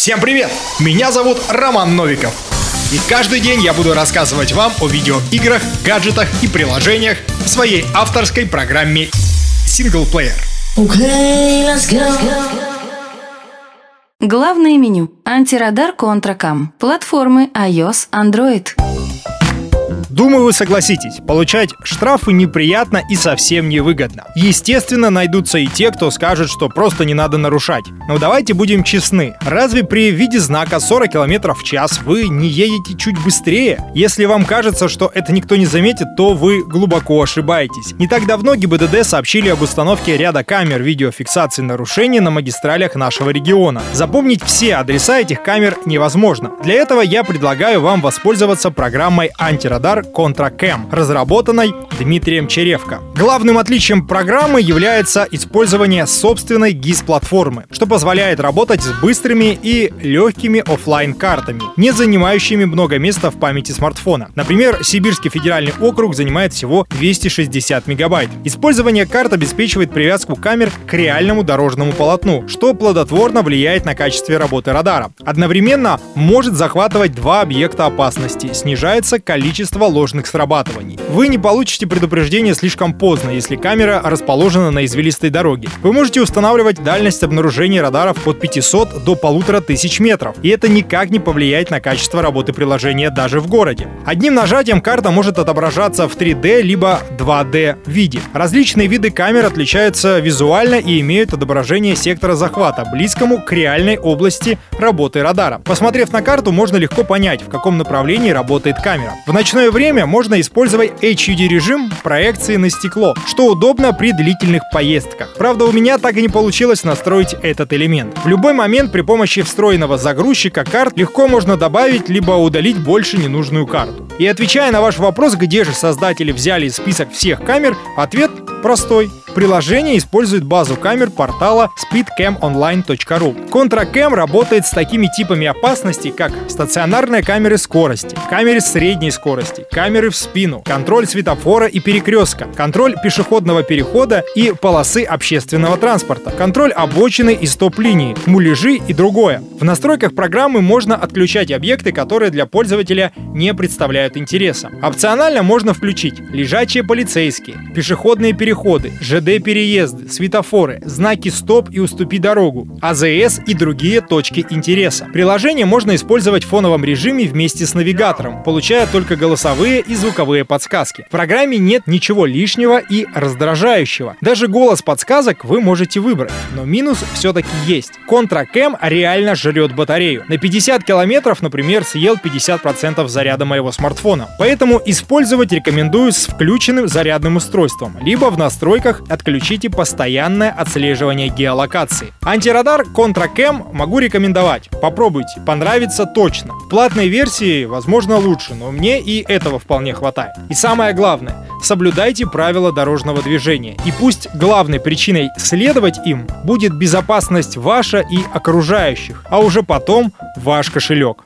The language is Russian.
Всем привет! Меня зовут Роман Новиков. И каждый день я буду рассказывать вам о видеоиграх, гаджетах и приложениях в своей авторской программе «Синглплеер». Okay, let's go. Главное меню. Антирадар Контракам. Платформы iOS, Android. Думаю, вы согласитесь, получать штрафы неприятно и совсем невыгодно. Естественно, найдутся и те, кто скажет, что просто не надо нарушать. Но давайте будем честны. Разве при виде знака 40 км в час вы не едете чуть быстрее? Если вам кажется, что это никто не заметит, то вы глубоко ошибаетесь. Не так давно ГИБДД сообщили об установке ряда камер видеофиксации нарушений на магистралях нашего региона. Запомнить все адреса этих камер невозможно. Для этого я предлагаю вам воспользоваться программой антирадар Контракэм, разработанной Дмитрием Черевко. Главным отличием программы является использование собственной GIS-платформы, что позволяет работать с быстрыми и легкими офлайн картами не занимающими много места в памяти смартфона. Например, Сибирский федеральный округ занимает всего 260 мегабайт. Использование карт обеспечивает привязку камер к реальному дорожному полотну, что плодотворно влияет на качество работы радара. Одновременно может захватывать два объекта опасности, снижается количество ложных срабатываний. Вы не получите предупреждение слишком поздно, если камера расположена на извилистой дороге. Вы можете устанавливать дальность обнаружения радаров от 500 до 1500 метров, и это никак не повлияет на качество работы приложения даже в городе. Одним нажатием карта может отображаться в 3D либо 2D виде. Различные виды камер отличаются визуально и имеют отображение сектора захвата, близкому к реальной области работы радара. Посмотрев на карту, можно легко понять, в каком направлении работает камера. В ночное время можно использовать HUD-режим проекции на стекло, что удобно при длительных поездках. Правда, у меня так и не получилось настроить этот элемент. В любой момент при помощи встроенного загрузчика карт легко можно добавить либо удалить больше ненужную карту. И отвечая на ваш вопрос, где же создатели взяли список всех камер, ответ простой. Приложение использует базу камер портала speedcamonline.ru. ContraCam работает с такими типами опасностей, как стационарные камеры скорости, камеры средней скорости, камеры в спину, контроль светофора и перекрестка, контроль пешеходного перехода и полосы общественного транспорта, контроль обочины и стоп-линии, муляжи и другое. В настройках программы можно отключать объекты, которые для пользователя не представляют интереса. Опционально можно включить лежачие полицейские, пешеходные переходы, ЖД-переезды, светофоры, знаки «Стоп» и «Уступи дорогу», АЗС и другие точки интереса. Приложение можно использовать в фоновом режиме вместе с навигатором, получая только голосовые и звуковые подсказки. В программе нет ничего лишнего и раздражающего. Даже голос подсказок вы можете выбрать. Но минус все-таки есть. Контракэм реально жрет батарею. На 50 километров, например, съел 50% заряда моего смартфона. Поэтому использовать рекомендую с включенным зарядным устройством, либо в настройках отключите постоянное отслеживание геолокации. Антирадар ContraCam могу рекомендовать. Попробуйте, понравится точно. В платной версии, возможно, лучше, но мне и этого вполне хватает. И самое главное, соблюдайте правила дорожного движения. И пусть главной причиной следовать им будет безопасность ваша и окружающих, а уже потом ваш кошелек.